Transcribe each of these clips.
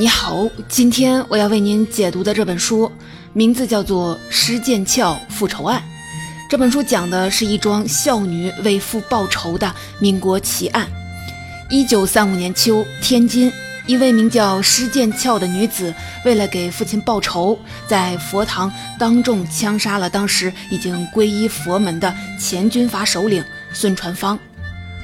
你好，今天我要为您解读的这本书名字叫做《施剑翘复仇案》。这本书讲的是一桩孝女为父报仇的民国奇案。一九三五年秋，天津一位名叫施剑翘的女子，为了给父亲报仇，在佛堂当众枪杀了当时已经皈依佛门的前军阀首领孙传芳。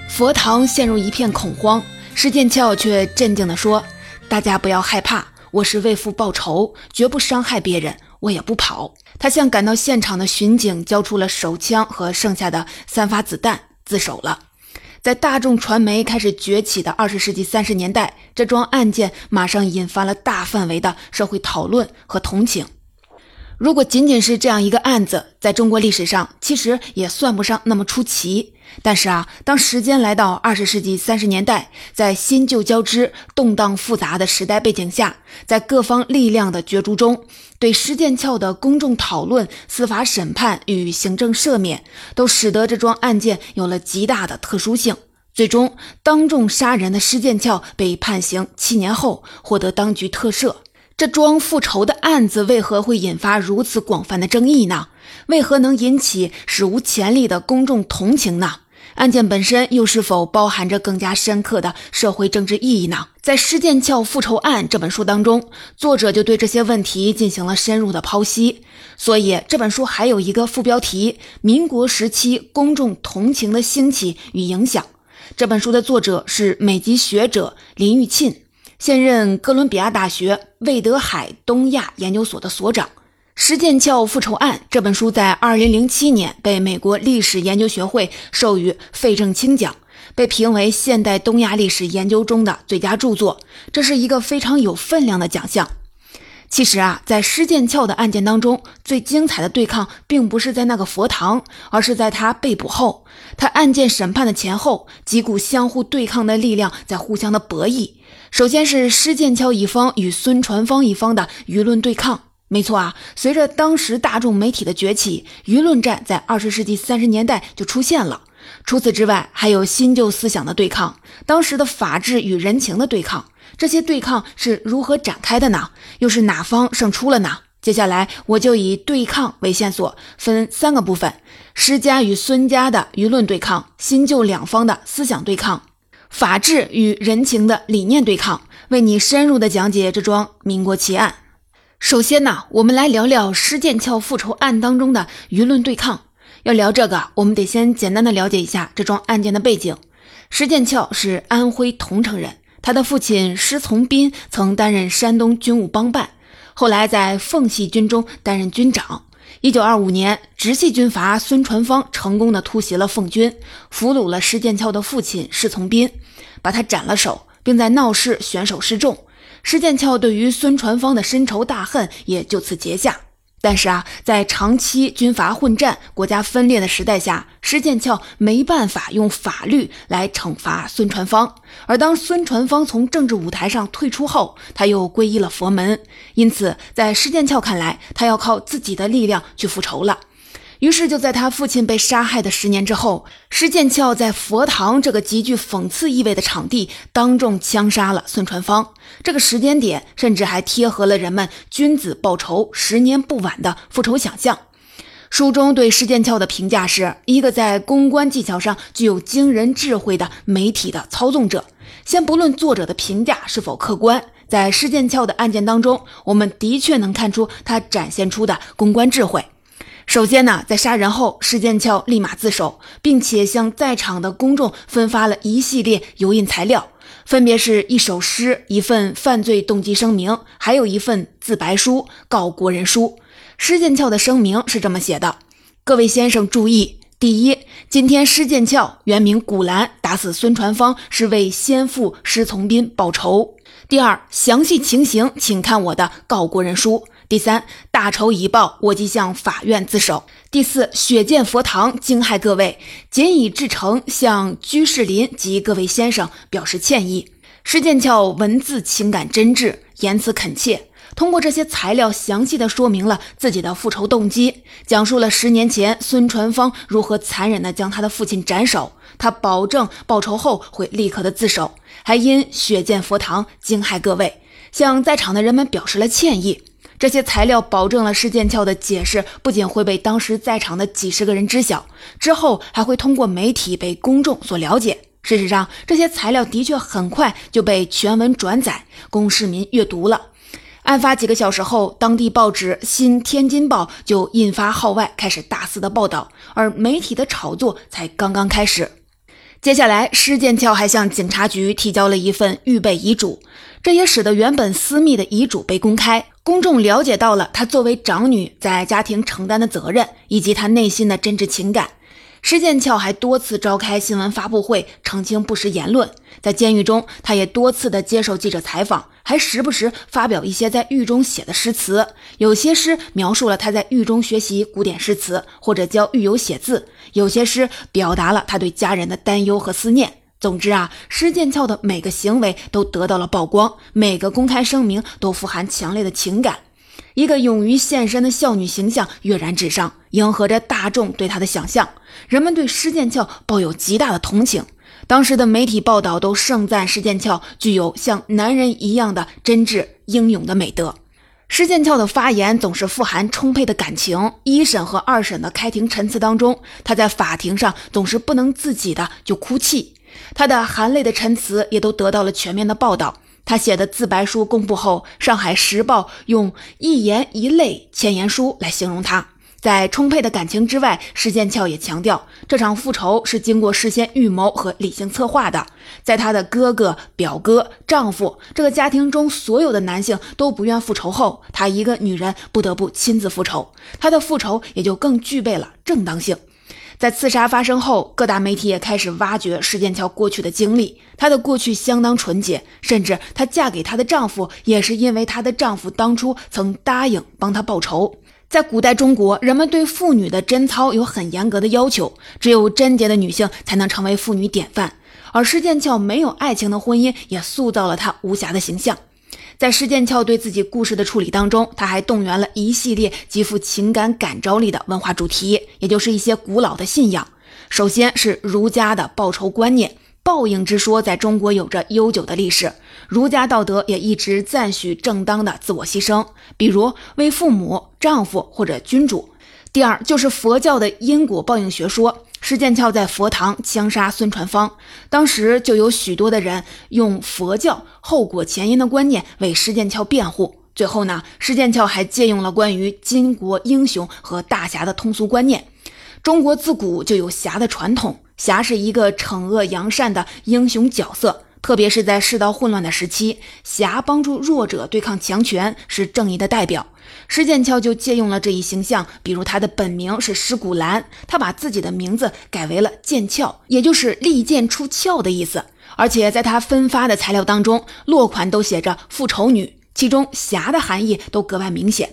佛堂陷入一片恐慌，施剑翘却镇静地说。大家不要害怕，我是为父报仇，绝不伤害别人，我也不跑。他向赶到现场的巡警交出了手枪和剩下的三发子弹，自首了。在大众传媒开始崛起的二十世纪三十年代，这桩案件马上引发了大范围的社会讨论和同情。如果仅仅是这样一个案子，在中国历史上其实也算不上那么出奇。但是啊，当时间来到二十世纪三十年代，在新旧交织、动荡复杂的时代背景下，在各方力量的角逐中，对施剑翘的公众讨论、司法审判与行政赦免，都使得这桩案件有了极大的特殊性。最终，当众杀人的施剑翘被判刑七年后，获得当局特赦。这桩复仇的案子为何会引发如此广泛的争议呢？为何能引起史无前例的公众同情呢？案件本身又是否包含着更加深刻的社会政治意义呢？在《施剑翘复仇案》这本书当中，作者就对这些问题进行了深入的剖析。所以这本书还有一个副标题：民国时期公众同情的兴起与影响。这本书的作者是美籍学者林玉沁。现任哥伦比亚大学魏德海东亚研究所的所长，《施剑鞘复仇案》这本书在2007年被美国历史研究学会授予费正清奖，被评为现代东亚历史研究中的最佳著作，这是一个非常有分量的奖项。其实啊，在施剑翘的案件当中，最精彩的对抗并不是在那个佛堂，而是在他被捕后，他案件审判的前后，几股相互对抗的力量在互相的博弈。首先是施剑翘一方与孙传芳一方的舆论对抗。没错啊，随着当时大众媒体的崛起，舆论战在二十世纪三十年代就出现了。除此之外，还有新旧思想的对抗，当时的法治与人情的对抗。这些对抗是如何展开的呢？又是哪方胜出了呢？接下来我就以对抗为线索，分三个部分：施家与孙家的舆论对抗，新旧两方的思想对抗，法治与人情的理念对抗，为你深入的讲解这桩民国奇案。首先呢，我们来聊聊施剑翘复仇案当中的舆论对抗。要聊这个，我们得先简单的了解一下这桩案件的背景。施剑翘是安徽桐城人。他的父亲施从斌曾担任山东军务帮办，后来在奉系军中担任军长。一九二五年，直系军阀孙传芳成功的突袭了奉军，俘虏了施剑翘的父亲施从斌，把他斩了首，并在闹市选手示众。施剑翘对于孙传芳的深仇大恨也就此结下。但是啊，在长期军阀混战、国家分裂的时代下，施剑翘没办法用法律来惩罚孙传芳。而当孙传芳从政治舞台上退出后，他又皈依了佛门。因此，在施剑翘看来，他要靠自己的力量去复仇了。于是，就在他父亲被杀害的十年之后，施剑翘在佛堂这个极具讽刺意味的场地当众枪杀了孙传芳。这个时间点甚至还贴合了人们“君子报仇，十年不晚”的复仇想象。书中对施剑翘的评价是一个在公关技巧上具有惊人智慧的媒体的操纵者。先不论作者的评价是否客观，在施剑翘的案件当中，我们的确能看出他展现出的公关智慧。首先呢，在杀人后，施剑翘立马自首，并且向在场的公众分发了一系列油印材料，分别是一首诗、一份犯罪动机声明，还有一份自白书、告国人书。施剑翘的声明是这么写的：“各位先生注意，第一，今天施剑翘原名古兰，打死孙传芳是为先父施从斌报仇。第二，详细情形请看我的告国人书。”第三，大仇已报，我即向法院自首。第四，血溅佛堂，惊骇各位，仅以至诚向居士林及各位先生表示歉意。施剑翘文字情感真挚，言辞恳切，通过这些材料详细的说明了自己的复仇动机，讲述了十年前孙传芳如何残忍的将他的父亲斩首，他保证报仇后会立刻的自首，还因血溅佛堂惊骇各位。向在场的人们表示了歉意。这些材料保证了施剑翘的解释不仅会被当时在场的几十个人知晓，之后还会通过媒体被公众所了解。事实上，这些材料的确很快就被全文转载供市民阅读了。案发几个小时后，当地报纸《新天津报》就印发号外，开始大肆的报道，而媒体的炒作才刚刚开始。接下来，施剑翘还向警察局提交了一份预备遗嘱，这也使得原本私密的遗嘱被公开，公众了解到了他作为长女在家庭承担的责任，以及他内心的真挚情感。施剑翘还多次召开新闻发布会澄清不实言论，在监狱中，他也多次的接受记者采访，还时不时发表一些在狱中写的诗词。有些诗描述了他在狱中学习古典诗词，或者教狱友写字；有些诗表达了他对家人的担忧和思念。总之啊，施剑翘的每个行为都得到了曝光，每个公开声明都富含强烈的情感。一个勇于献身的少女形象跃然纸上，迎合着大众对她的想象。人们对施剑翘抱有极大的同情，当时的媒体报道都盛赞施剑翘具有像男人一样的真挚英勇的美德。施剑翘的发言总是富含充沛的感情。一审和二审的开庭陈词当中，他在法庭上总是不能自己的就哭泣，他的含泪的陈词也都得到了全面的报道。他写的自白书公布后，《上海时报》用“一言一泪千言书”来形容他。在充沛的感情之外，施剑翘也强调，这场复仇是经过事先预谋和理性策划的。在他的哥哥、表哥、丈夫这个家庭中，所有的男性都不愿复仇后，她一个女人不得不亲自复仇，她的复仇也就更具备了正当性。在刺杀发生后，各大媒体也开始挖掘施剑翘过去的经历。她的过去相当纯洁，甚至她嫁给她的丈夫也是因为她的丈夫当初曾答应帮她报仇。在古代中国，人们对妇女的贞操有很严格的要求，只有贞洁的女性才能成为妇女典范。而施剑翘没有爱情的婚姻，也塑造了她无瑕的形象。在施剑翘对自己故事的处理当中，他还动员了一系列极富情感感召力的文化主题，也就是一些古老的信仰。首先是儒家的报仇观念，报应之说在中国有着悠久的历史，儒家道德也一直赞许正当的自我牺牲，比如为父母、丈夫或者君主。第二就是佛教的因果报应学说。施剑翘在佛堂枪杀孙传芳，当时就有许多的人用佛教后果前因的观念为施剑翘辩护。最后呢，施剑翘还借用了关于巾帼英雄和大侠的通俗观念。中国自古就有侠的传统，侠是一个惩恶扬善的英雄角色。特别是在世道混乱的时期，侠帮助弱者对抗强权，是正义的代表。施剑翘就借用了这一形象，比如他的本名是施古兰，他把自己的名字改为了剑鞘，也就是利剑出鞘的意思。而且在他分发的材料当中，落款都写着“复仇女”，其中侠的含义都格外明显。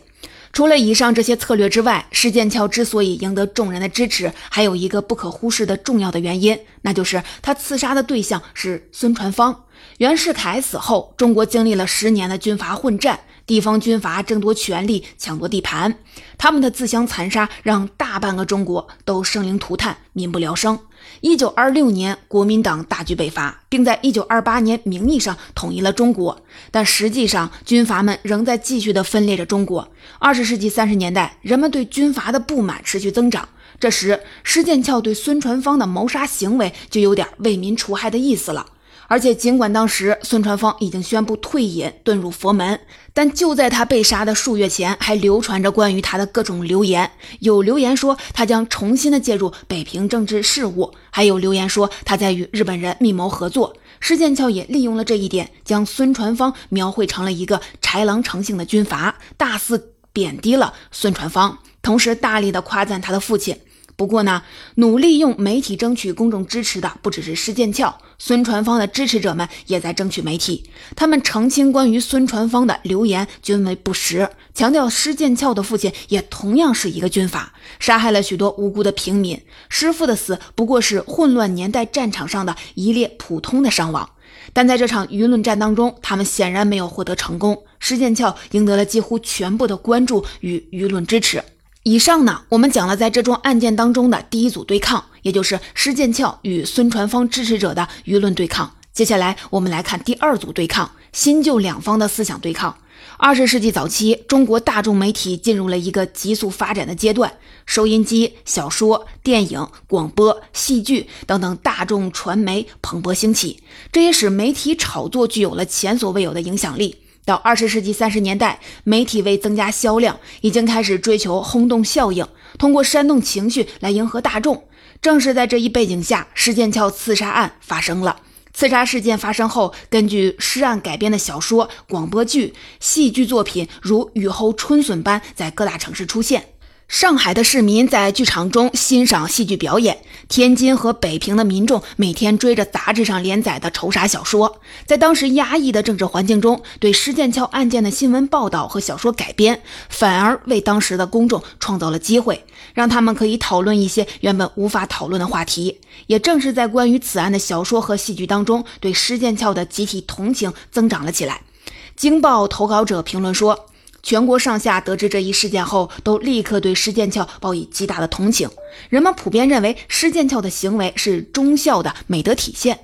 除了以上这些策略之外，施剑翘之所以赢得众人的支持，还有一个不可忽视的重要的原因，那就是他刺杀的对象是孙传芳。袁世凯死后，中国经历了十年的军阀混战。地方军阀争夺权力、抢夺地盘，他们的自相残杀让大半个中国都生灵涂炭、民不聊生。一九二六年，国民党大举北伐，并在一九二八年名义上统一了中国，但实际上军阀们仍在继续的分裂着中国。二十世纪三十年代，人们对军阀的不满持续增长，这时施剑翘对孙传芳的谋杀行为就有点为民除害的意思了。而且，尽管当时孙传芳已经宣布退隐，遁入佛门，但就在他被杀的数月前，还流传着关于他的各种流言。有流言说他将重新的介入北平政治事务，还有流言说他在与日本人密谋合作。施剑翘也利用了这一点，将孙传芳描绘成了一个豺狼成性的军阀，大肆贬低了孙传芳，同时大力的夸赞他的父亲。不过呢，努力用媒体争取公众支持的不只是施剑翘，孙传芳的支持者们也在争取媒体。他们澄清关于孙传芳的流言均为不实，强调施剑翘的父亲也同样是一个军阀，杀害了许多无辜的平民。师父的死不过是混乱年代战场上的一列普通的伤亡。但在这场舆论战当中，他们显然没有获得成功。施剑翘赢得了几乎全部的关注与舆论支持。以上呢，我们讲了在这桩案件当中的第一组对抗，也就是施剑翘与孙传芳支持者的舆论对抗。接下来，我们来看第二组对抗：新旧两方的思想对抗。二十世纪早期，中国大众媒体进入了一个急速发展的阶段，收音机、小说、电影、广播、戏剧等等大众传媒蓬勃兴起，这也使媒体炒作具有了前所未有的影响力。到二十世纪三十年代，媒体为增加销量，已经开始追求轰动效应，通过煽动情绪来迎合大众。正是在这一背景下，施剑翘刺杀案发生了。刺杀事件发生后，根据尸案改编的小说、广播剧、戏剧作品如雨后春笋般在各大城市出现。上海的市民在剧场中欣赏戏剧表演，天津和北平的民众每天追着杂志上连载的仇杀小说。在当时压抑的政治环境中，对施剑翘案件的新闻报道和小说改编，反而为当时的公众创造了机会，让他们可以讨论一些原本无法讨论的话题。也正是在关于此案的小说和戏剧当中，对施剑翘的集体同情增长了起来。《京报》投稿者评论说。全国上下得知这一事件后，都立刻对施剑翘报以极大的同情。人们普遍认为施剑翘的行为是忠孝的美德体现。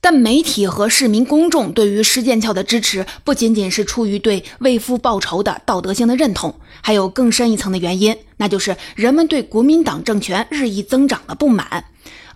但媒体和市民公众对于施剑翘的支持，不仅仅是出于对为父报仇的道德性的认同，还有更深一层的原因，那就是人们对国民党政权日益增长的不满。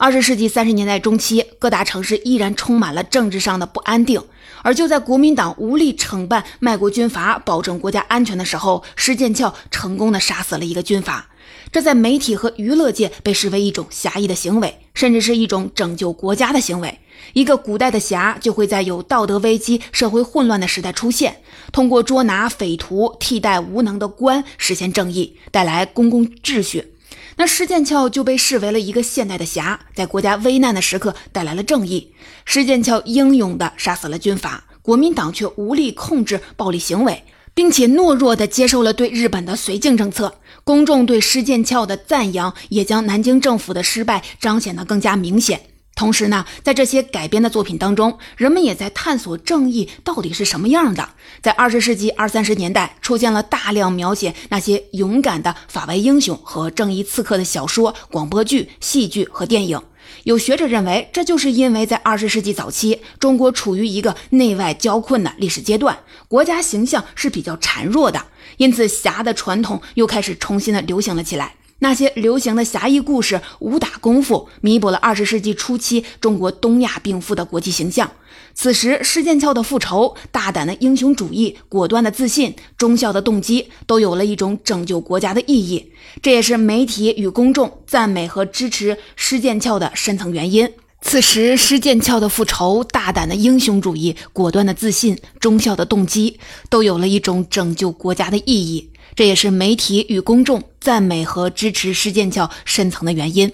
二十世纪三十年代中期，各大城市依然充满了政治上的不安定。而就在国民党无力惩办卖国军阀、保证国家安全的时候，施剑翘成功的杀死了一个军阀。这在媒体和娱乐界被视为一种侠义的行为，甚至是一种拯救国家的行为。一个古代的侠就会在有道德危机、社会混乱的时代出现，通过捉拿匪徒、替代无能的官，实现正义，带来公共秩序。那施剑翘就被视为了一个现代的侠，在国家危难的时刻带来了正义。施剑翘英勇地杀死了军阀，国民党却无力控制暴力行为，并且懦弱地接受了对日本的绥靖政策。公众对施剑翘的赞扬，也将南京政府的失败彰显得更加明显。同时呢，在这些改编的作品当中，人们也在探索正义到底是什么样的。在二十世纪二三十年代，出现了大量描写那些勇敢的法外英雄和正义刺客的小说、广播剧、戏剧和电影。有学者认为，这就是因为在二十世纪早期，中国处于一个内外交困的历史阶段，国家形象是比较孱弱的，因此侠的传统又开始重新的流行了起来。那些流行的侠义故事、武打功夫，弥补了二十世纪初期中国东亚病夫的国际形象。此时，施剑翘的复仇、大胆的英雄主义、果断的自信、忠孝的动机，都有了一种拯救国家的意义。这也是媒体与公众赞美和支持施剑翘的深层原因。此时，施剑翘的复仇、大胆的英雄主义、果断的自信、忠孝的动机，都有了一种拯救国家的意义。这也是媒体与公众赞美和支持施剑翘深层的原因。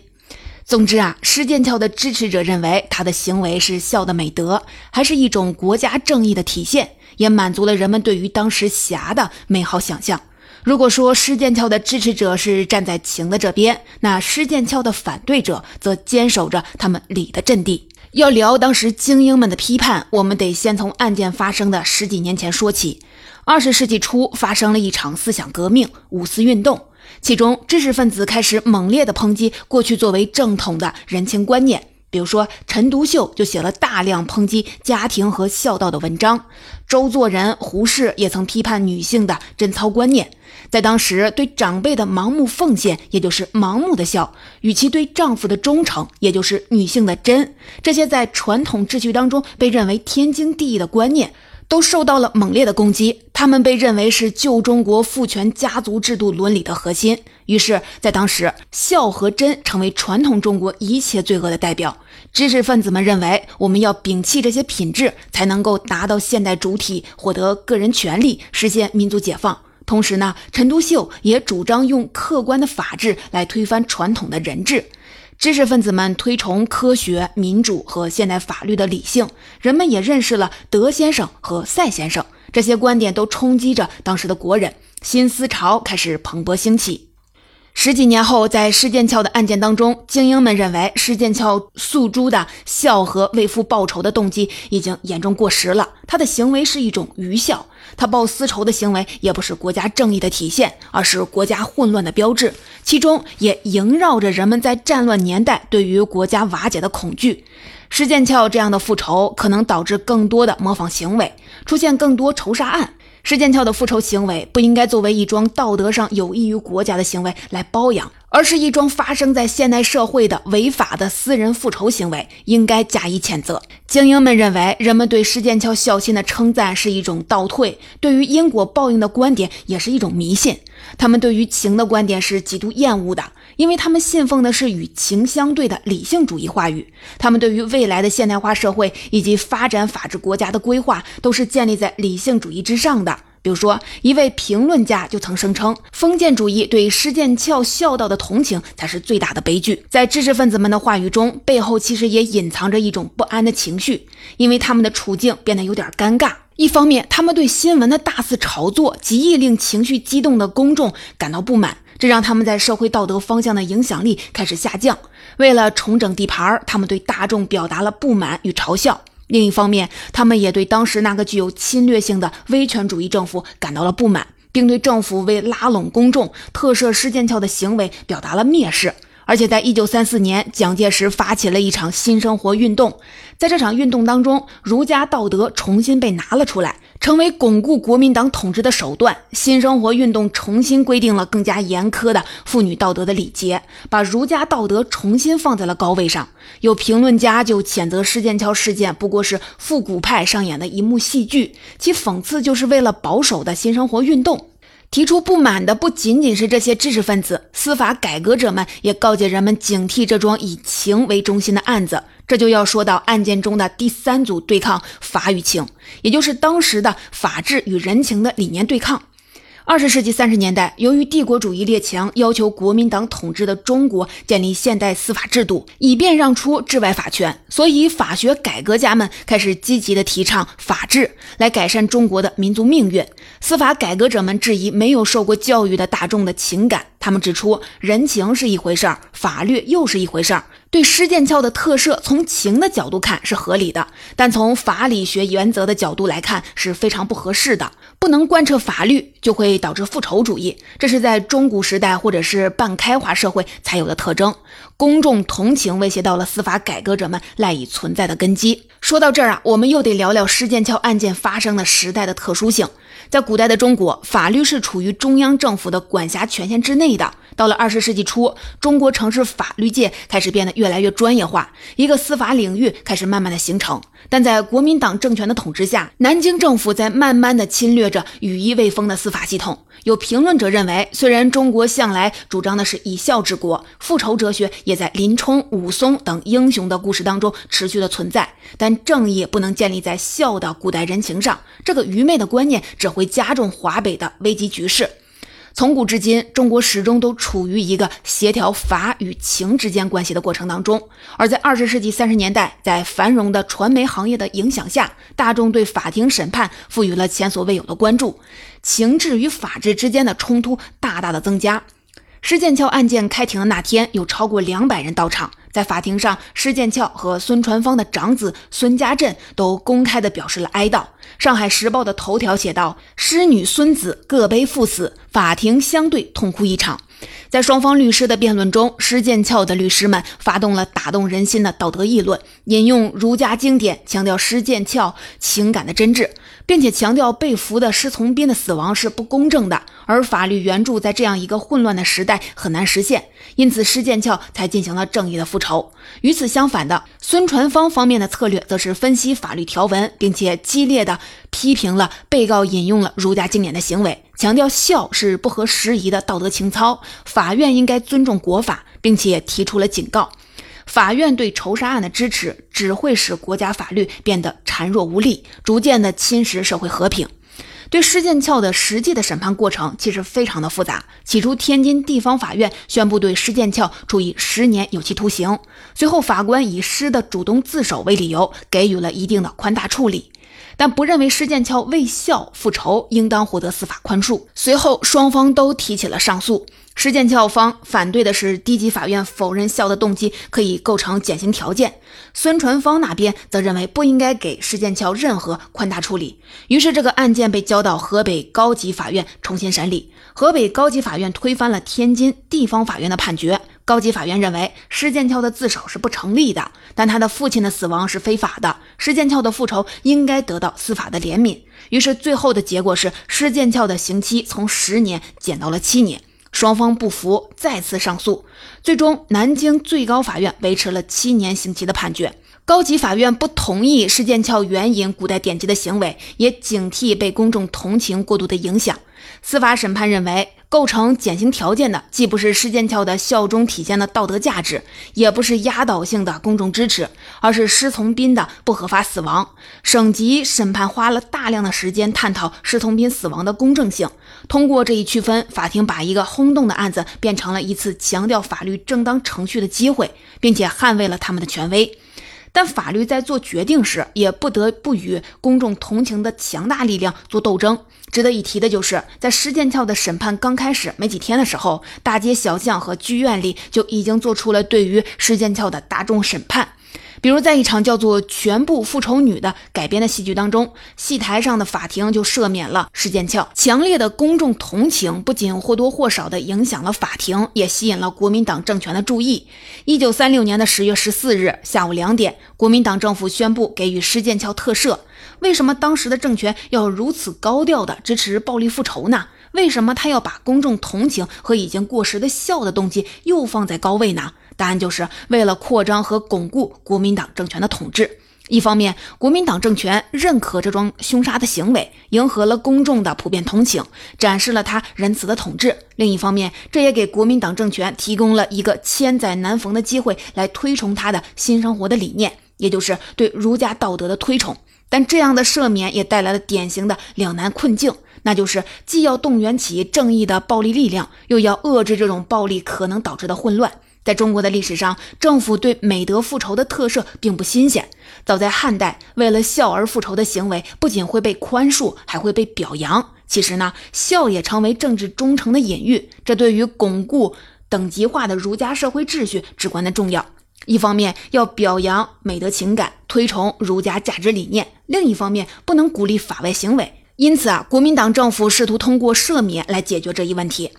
总之啊，施剑翘的支持者认为他的行为是孝的美德，还是一种国家正义的体现，也满足了人们对于当时侠的美好想象。如果说施剑翘的支持者是站在情的这边，那施剑翘的反对者则坚守着他们理的阵地。要聊当时精英们的批判，我们得先从案件发生的十几年前说起。二十世纪初发生了一场思想革命——五四运动，其中知识分子开始猛烈地抨击过去作为正统的人情观念，比如说陈独秀就写了大量抨击家庭和孝道的文章，周作人、胡适也曾批判女性的贞操观念。在当时，对长辈的盲目奉献，也就是盲目的孝；与其对丈夫的忠诚，也就是女性的贞，这些在传统秩序当中被认为天经地义的观念。都受到了猛烈的攻击，他们被认为是旧中国父权家族制度伦理的核心。于是，在当时，孝和贞成为传统中国一切罪恶的代表。知识分子们认为，我们要摒弃这些品质，才能够达到现代主体，获得个人权利，实现民族解放。同时呢，陈独秀也主张用客观的法治来推翻传统的人治。知识分子们推崇科学、民主和现代法律的理性，人们也认识了德先生和赛先生，这些观点都冲击着当时的国人，新思潮开始蓬勃兴起。十几年后，在施剑翘的案件当中，精英们认为施剑翘诉诸的孝和为父报仇的动机已经严重过时了，他的行为是一种愚孝。他报私仇的行为也不是国家正义的体现，而是国家混乱的标志，其中也萦绕着人们在战乱年代对于国家瓦解的恐惧。施剑翘这样的复仇可能导致更多的模仿行为，出现更多仇杀案。施建翘的复仇行为不应该作为一桩道德上有益于国家的行为来包养，而是一桩发生在现代社会的违法的私人复仇行为，应该加以谴责。精英们认为，人们对施剑翘孝心的称赞是一种倒退，对于因果报应的观点也是一种迷信。他们对于情的观点是极度厌恶的。因为他们信奉的是与情相对的理性主义话语，他们对于未来的现代化社会以及发展法治国家的规划都是建立在理性主义之上的。比如说，一位评论家就曾声称，封建主义对施剑翘孝道的同情才是最大的悲剧。在知识分子们的话语中，背后其实也隐藏着一种不安的情绪，因为他们的处境变得有点尴尬。一方面，他们对新闻的大肆炒作极易令情绪激动的公众感到不满。这让他们在社会道德方向的影响力开始下降。为了重整地盘，他们对大众表达了不满与嘲笑。另一方面，他们也对当时那个具有侵略性的威权主义政府感到了不满，并对政府为拉拢公众特赦施剑翘的行为表达了蔑视。而且，在一九三四年，蒋介石发起了一场新生活运动，在这场运动当中，儒家道德重新被拿了出来。成为巩固国民党统治的手段。新生活运动重新规定了更加严苛的妇女道德的礼节，把儒家道德重新放在了高位上。有评论家就谴责施剑桥事件不过是复古派上演的一幕戏剧，其讽刺就是为了保守的新生活运动。提出不满的不仅仅是这些知识分子，司法改革者们也告诫人们警惕这桩以情为中心的案子。这就要说到案件中的第三组对抗——法与情，也就是当时的法治与人情的理念对抗。二十世纪三十年代，由于帝国主义列强要求国民党统治的中国建立现代司法制度，以便让出治外法权，所以法学改革家们开始积极的提倡法治，来改善中国的民族命运。司法改革者们质疑没有受过教育的大众的情感，他们指出人情是一回事儿，法律又是一回事儿。对施剑翘的特赦，从情的角度看是合理的，但从法理学原则的角度来看是非常不合适的。不能贯彻法律，就会导致复仇主义，这是在中古时代或者是半开化社会才有的特征。公众同情威胁到了司法改革者们赖以存在的根基。说到这儿啊，我们又得聊聊施剑翘案件发生的时代的特殊性。在古代的中国，法律是处于中央政府的管辖权限之内的。到了二十世纪初，中国城市法律界开始变得越来越专业化，一个司法领域开始慢慢的形成。但在国民党政权的统治下，南京政府在慢慢的侵略着羽翼未丰的司法系统。有评论者认为，虽然中国向来主张的是以孝治国，复仇哲学也在林冲、武松等英雄的故事当中持续的存在，但正义不能建立在孝的古代人情上。这个愚昧的观念只会加重华北的危机局势。从古至今，中国始终都处于一个协调法与情之间关系的过程当中。而在二十世纪三十年代，在繁荣的传媒行业的影响下，大众对法庭审判赋予了前所未有的关注，情治与法治之间的冲突大大的增加。施剑翘案件开庭的那天，有超过两百人到场。在法庭上，施剑翘和孙传芳的长子孙家振都公开的表示了哀悼。上海时报的头条写道：“师女孙子各悲父死，法庭相对痛哭一场。”在双方律师的辩论中，施剑翘的律师们发动了打动人心的道德议论，引用儒家经典，强调施剑翘情感的真挚。并且强调被俘的施从斌的死亡是不公正的，而法律援助在这样一个混乱的时代很难实现，因此施剑翘才进行了正义的复仇。与此相反的，孙传芳方面的策略则是分析法律条文，并且激烈的批评了被告引用了儒家经典的行为，强调孝是不合时宜的道德情操，法院应该尊重国法，并且提出了警告。法院对仇杀案的支持只会使国家法律变得孱弱无力，逐渐的侵蚀社会和平。对施剑翘的实际的审判过程其实非常的复杂。起初，天津地方法院宣布对施剑翘处以十年有期徒刑，随后法官以施的主动自首为理由，给予了一定的宽大处理，但不认为施剑翘为孝复仇应当获得司法宽恕。随后，双方都提起了上诉。施剑翘方反对的是低级法院否认孝的动机可以构成减刑条件，孙传芳那边则认为不应该给施剑翘任何宽大处理。于是这个案件被交到河北高级法院重新审理。河北高级法院推翻了天津地方法院的判决，高级法院认为施剑翘的自首是不成立的，但他的父亲的死亡是非法的，施剑翘的复仇应该得到司法的怜悯。于是最后的结果是施剑翘的刑期从十年减到了七年。双方不服，再次上诉，最终南京最高法院维持了七年刑期的判决。高级法院不同意施剑翘援引古代典籍的行为，也警惕被公众同情过度的影响。司法审判认为。构成减刑条件的，既不是施剑翘的效忠体现的道德价值，也不是压倒性的公众支持，而是施从斌的不合法死亡。省级审判花了大量的时间探讨施从斌死亡的公正性。通过这一区分，法庭把一个轰动的案子变成了一次强调法律正当程序的机会，并且捍卫了他们的权威。但法律在做决定时，也不得不与公众同情的强大力量做斗争。值得一提的就是，在施剑翘的审判刚开始没几天的时候，大街小巷和剧院里就已经做出了对于施剑翘的大众审判。比如，在一场叫做《全部复仇女》的改编的戏剧当中，戏台上的法庭就赦免了施剑翘。强烈的公众同情不仅或多或少地影响了法庭，也吸引了国民党政权的注意。一九三六年的十月十四日下午两点，国民党政府宣布给予施剑翘特赦。为什么当时的政权要如此高调地支持暴力复仇呢？为什么他要把公众同情和已经过时的笑的动机又放在高位呢？答案就是为了扩张和巩固国民党政权的统治。一方面，国民党政权认可这桩凶杀的行为，迎合了公众的普遍同情，展示了他仁慈的统治；另一方面，这也给国民党政权提供了一个千载难逢的机会，来推崇他的新生活的理念，也就是对儒家道德的推崇。但这样的赦免也带来了典型的两难困境，那就是既要动员起正义的暴力力量，又要遏制这种暴力可能导致的混乱。在中国的历史上，政府对美德复仇的特赦并不新鲜。早在汉代，为了孝而复仇的行为不仅会被宽恕，还会被表扬。其实呢，孝也成为政治忠诚的隐喻，这对于巩固等级化的儒家社会秩序至关的重要。一方面要表扬美德情感，推崇儒家价值理念；另一方面不能鼓励法外行为。因此啊，国民党政府试图通过赦免来解决这一问题。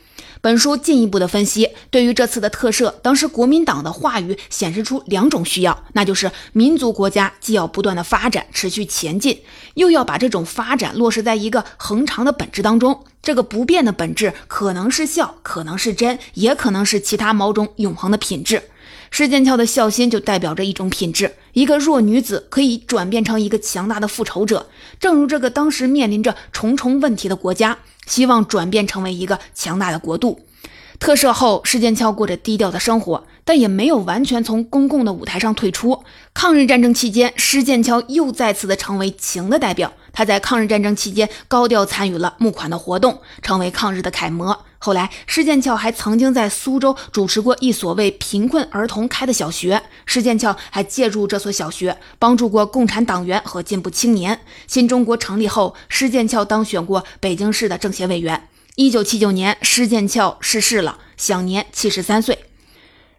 本书进一步的分析，对于这次的特赦，当时国民党的话语显示出两种需要，那就是民族国家既要不断的发展、持续前进，又要把这种发展落实在一个恒长的本质当中。这个不变的本质可能是孝，可能是真，也可能是其他某种永恒的品质。施剑翘的孝心就代表着一种品质，一个弱女子可以转变成一个强大的复仇者，正如这个当时面临着重重问题的国家，希望转变成为一个强大的国度。特赦后，施剑翘过着低调的生活，但也没有完全从公共的舞台上退出。抗日战争期间，施剑翘又再次的成为情的代表。他在抗日战争期间高调参与了募款的活动，成为抗日的楷模。后来，施剑翘还曾经在苏州主持过一所为贫困儿童开的小学。施剑翘还借助这所小学，帮助过共产党员和进步青年。新中国成立后，施剑翘当选过北京市的政协委员。一九七九年，施剑翘逝世了，享年七十三岁。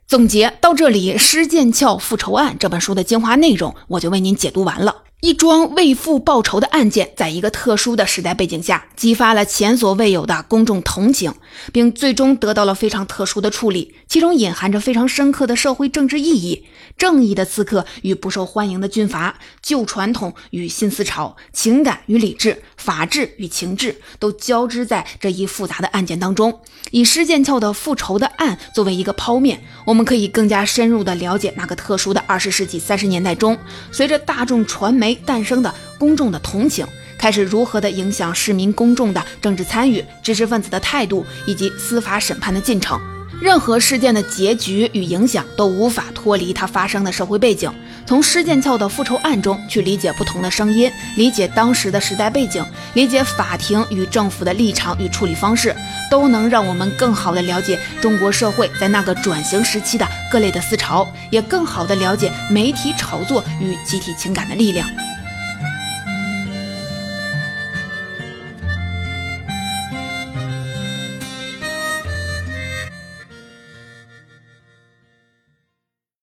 总结到这里，《施剑翘复仇案》这本书的精华内容，我就为您解读完了。一桩为父报仇的案件，在一个特殊的时代背景下，激发了前所未有的公众同情，并最终得到了非常特殊的处理，其中隐含着非常深刻的社会政治意义。正义的刺客与不受欢迎的军阀，旧传统与新思潮，情感与理智，法治与情志，都交织在这一复杂的案件当中。以施剑翘的复仇的案作为一个剖面，我们可以更加深入的了解那个特殊的二十世纪三十年代中，随着大众传媒媒诞生的公众的同情，开始如何的影响市民公众的政治参与、知识分子的态度以及司法审判的进程。任何事件的结局与影响都无法脱离它发生的社会背景。从施剑翘的复仇案中去理解不同的声音，理解当时的时代背景，理解法庭与政府的立场与处理方式，都能让我们更好的了解中国社会在那个转型时期的各类的思潮，也更好的了解媒体炒作与集体情感的力量。